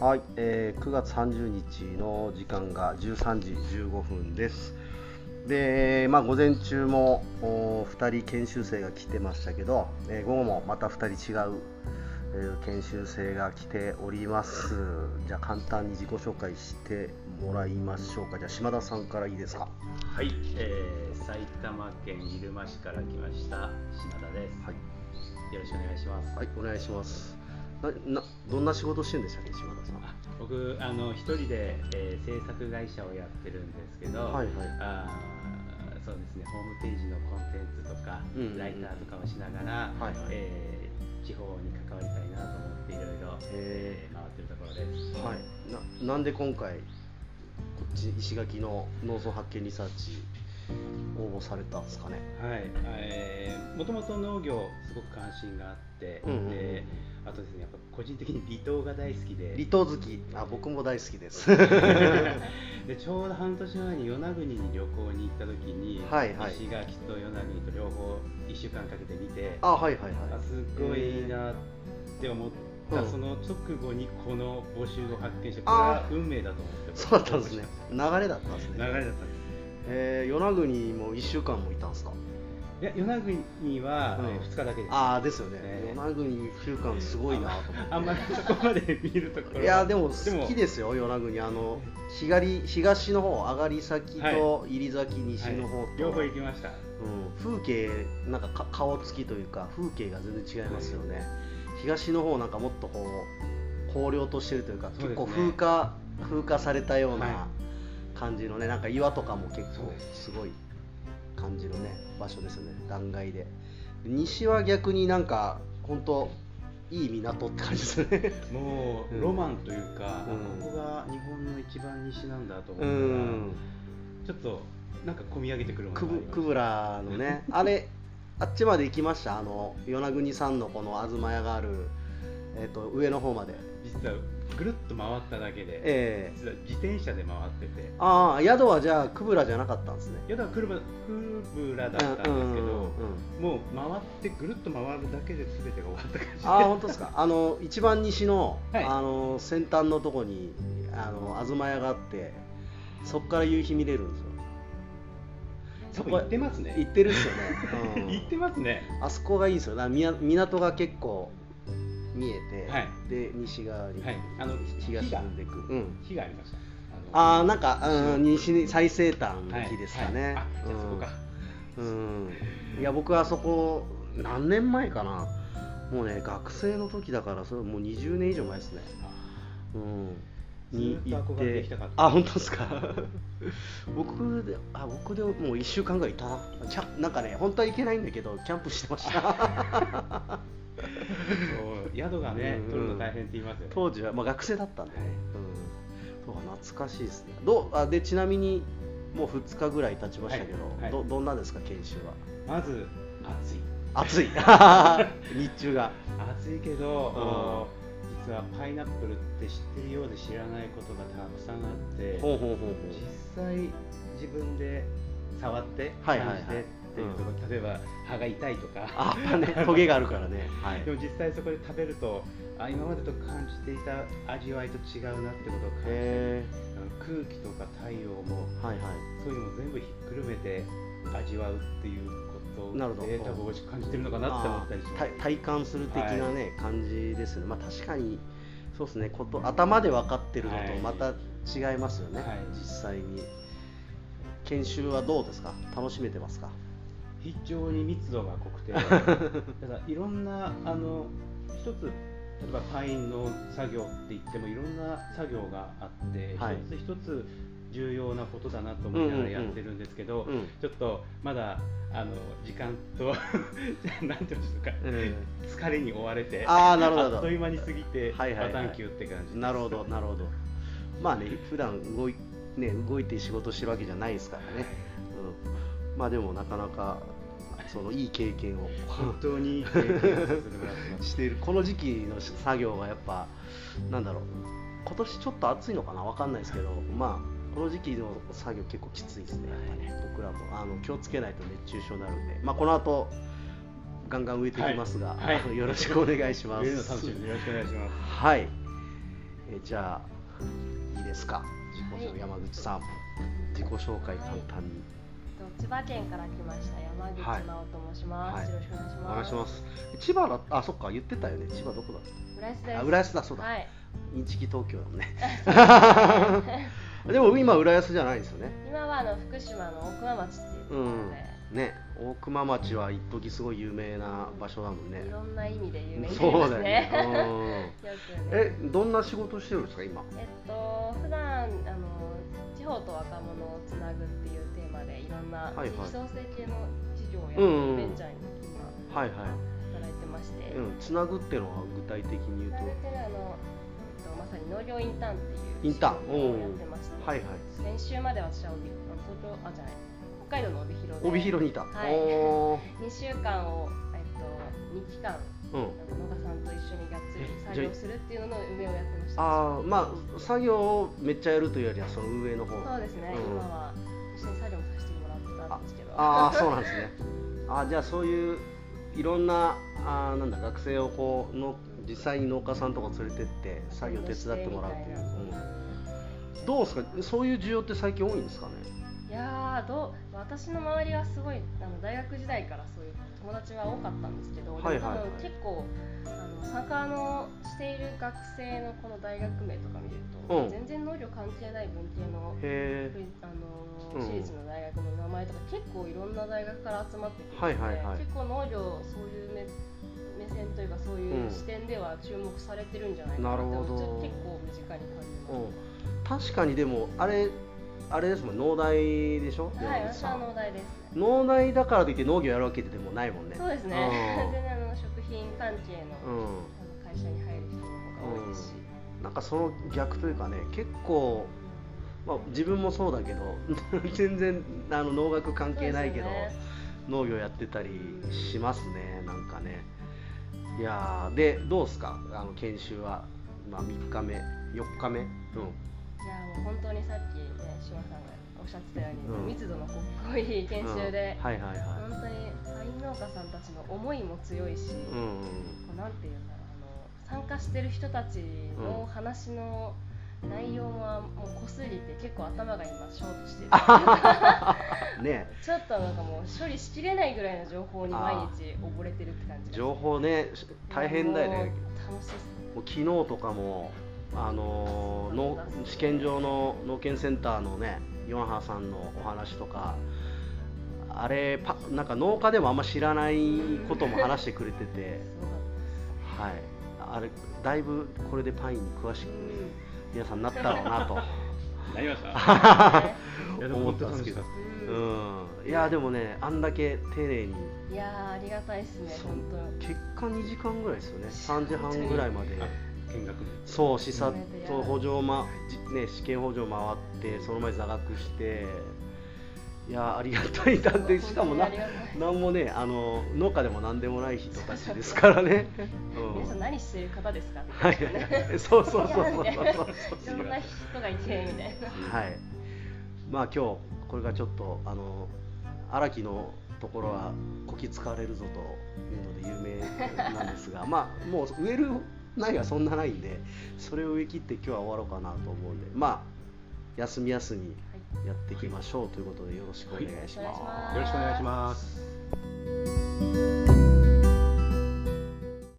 はい、えー9月30日の時間が13時15分です。で、まあ、午前中もお2人研修生が来てましたけど、えー午後もまた2人違う、えー研修生が来ております。じゃあ簡単に自己紹介してもらいましょうか。じゃあ島田さんからいいですか？はい、えー、埼玉県入間市から来ました島田です。はい、よろしくお願いします。はい、お願いします。ななどんな仕事してるんでしたっけ、島田さん。あ僕あの一人で、えー制作会社をやってるんですけど、はいはい。あーそうですねホームページのコンテンツとか、うんうんうん。ライターとかをしながら、はいはい。えー地方に関わりたいなと思っていろいろ、えー回ってるところです。はい、ななんで今回こっち石垣の農村発見リサーチ応募されたんですかね。はい、えー、もともと農業すごく関心があって、うんうんうん。であとですねやっぱ個人的に離島が大好きで。離島好き。あ僕も大好きです。でちょうど半年前に与那国に旅行に行った時に、はいはい。石垣と与那国と両方1週間かけて見てあはいはいはい。あすごいなって思った、うん。その直後にこの募集を発見してこれあは運命だと思ってそうだったんですね。流れだったんですね。流れだったんですえー、与那国も1週間もいたんですか？いや与那国はうん。2日だけです、ああですよね。ね与那国1週間すごいなと思って。あんまり そこまで見るところは。いやでも好きですよ与那国。あの東東の方上がり先と入り先西の方と、はい。両方行きました。うん、風景なんかか顔つきというか風景が全然違いますよね、東の方なんかもっとこう荒涼としてるというかね。結構風化風化されたようはな感じのねなんか岩とかも結構すすごい感じのね場所ですよね。断崖で。西は逆になんか本当いい港って感じですね。もううん。ロマンというか、うん。ここが日本の一番西なんだと思うったら、ん。ちょっとなんか込み上げてくるものくぶらのね あれあっちまで行きました？あの与那国さんのこの東屋がある、えっと上の方まで実はぐるっと回っただけで、ええ。実は自転車で回ってて。ああ宿はじゃあクブラじゃなかったんですね。いやだからくるぶくぶらだったんですけど、うんうんうんうん。もう回ってぐるっと回るだけで全てが終わった感じで。ああ本当ですか。あの一番西の,、はい。あの先端のとこにあの東屋があってそこから夕日見れるんですよ。そこ行ってますね。行ってるっすよね、うん。行ってますね。あそこがいいですよ。港が結構見えて、はい。で西側に、はい。あの東火がに出てく。る、うん、火がありました。ああなんか、うん、西に最西端の木ですかね、はい。はい。あじゃあそこか、うん、うんいや僕はそこ何年前かな。もうね学生の時だからそれもう20年以上前ですね。うん。にずってあ本当ですか？僕であ僕でもう1週間ぐらいいたな。キなんかね本当は行けないんだけどキャンプしてました。そ う宿がね、うん取るの大変って言いますよね。当時は、まあ、学生だったんでね、うん、そうか懐かしいですね。どうあでちなみにもう2日ぐらい経ちましたけど、はいはい。どどんなですか研修は？まず暑い。暑い。日中が。暑いけど、実はパイナップルって知ってるようで知らないことがたくさんあってほうほうほうほう。実際自分で触ってはいはいはい。感じてっていうところ、例えば歯が痛いとか。あやっぱねトゲがあるからね。はい。でも実際そこで食べるとあ今までと感じていた味わいと違うなってことを感じて空気とか太陽もーはいはい。そういうのも全部ひっくるめて味わうっていうことなるほど。で多分美味しく感じてるのかなって思ったりします。体体感する的なね、感じですね。まあ確かにそうですね。こと頭で分かってるのとはい。また違いますよね、はい。実際に。研修はどうですか？楽しめてますか？非常に密度が濃くてた だいろんなあの一つ例えばパインの作業って言ってもいろんな作業があって、はい。一つ一つ重要なことだなと思いながらやってるんですけど、うん。ちょっとまだあの時間と なんていうんですか、え疲れに追われてあーなるほど。あっという間に過ぎてはいはいはい。バタンキューって感じなるほどなるほど。まあね普段動いね動いて仕事してるわけじゃないですからね、うん、まあでもなかなかそのいい経験を。本当にいい経験をさせてもらってます。しているこの時期の作業がやっぱなんだろう。今年ちょっと暑いのかなわかんないですけどまあこの時期の作業結構きついですね。やっぱね僕らも。あの気をつけないと熱中症になるんで。まあこの後ガンガン植えていきますが、はい。はい。よろしくお願いします。植えるの楽しみです。よろしくお願いします。はい。えーじゃあいいですか。自己紹介、はい。山口さん。自己紹介簡単に、と千葉県から来ました山口はい直と申します、はい。よろしくお願いしおます。願いします。千葉だあそっか言ってたよね。千葉どこだ？っ浦安です。あ浦安だそうだ。はい。インチキ東京だもんね。でも今浦安じゃないんですよね。今はあの福島の大熊町っていうところで、ね大熊町は一時すごい有名な場所だもんね。いろんな意味で有名になりそうだよね。ね よくね。えどんな仕事してるんですか今？えっと普段あの地方と若者をつなぐっていうテーマでいろんな地域創生系の事業をやベンチャーに今はいはい。働いてまして、うんつなぐっていうのは具体的に言うと？あの、えっと、まさに農業インターンっていうインターン。仕事をやってまして、はいはい。先週まで私は東京あじゃない北海道の帯広で帯広にいた、はい。おー。2週間を、えっと、2期間うんさんと一緒にがっつりえ作業するっていうのの運営をやってました。あーまあ作業をめっちゃやるというよりはその運営の方。そうですね、うん。今は一緒に作業させてもらったんですけど。ああそうなんですね。あーじゃあそういういろんなあーなんだ学生をこうの実際に農家さんとか連れてって作業手伝ってもらうっていう、うん、どうですか？そういう需要って最近多いんですかね？いやーどう私の周りはすごいあの大学時代からそういう友達は多かったんですけど、はいはいはい。結構あの参加のしている学生のこの大学名とか見ると、うん。全然農業関係ない文系のへあのうん。私立の大学の名前とか結構いろんな大学から集まってくるので、はいはいはい。結構農業そういう目目線というかそういううん視点では注目されてるんじゃないかなってなるほど。ちょっと結構身近に感じえ、ます。うん、確かにでもあれあれですもん農大でしょ？はい、私は農大です。ね。農大だからといって農業やるわけでもないもんね。そうですね。全然あの食品関係の,、うん、うんあの会社に入る人の方が多いですし。なんかその逆というかね結構、まあ、自分もそうだけど 全然あの農学関係ないけど、ね。農業やってたりしますねなんかね。いやーでどうですか？あの研修は、まあ、3日目4日目？うんいやもう本当にさっきね島さんがおっしゃってたように、うん。密度の濃い研修で、うん。はいはいはい。本当にパイン農家さんたちの思いも強いし、うんうんこうなんていうんだろうあの参加してる人たちの話の内容ももう濃すぎて結構頭が今ショートしてる。ねちょっとなんかもう処理しきれないぐらいの情報に毎日溺れてるって感じが情報ね大変だよね。もう楽しいですねもう昨日とかもあのーの試験場の農研センターのねヨンハさんのお話とかあれパなんか農家でもあんま知らないことも話してくれてて、はい、あれだいぶこれでパインに詳しく皆さんなったろうなと。なりました。思ったんですけど、うんうん、いやでもねあんだけ丁寧に。いやーありがたいですね本当結果2時間ぐらいですよね。3時半ぐらいまで。見学そう視察と補助、まじね、試験補助回ってその前座学していやありがたいだってしかもな本当にありがたい。なんもねあの農家でも何でもない人たちですからね、うん。皆さん何してる方ですか？はいそうそうそうそういやみたいないそう。ろんな人がいてみたいな。はい。まあ今日これがちょっとあの荒木のところはこき使われるぞというので有名なんですがまあもう植える苗がそんなないんでそれを植え切って今日は終わろうかなと思うんでまあ休み休みやっていきましょうということでよろしくお願いします。はい。お願いします。よろしくお願いします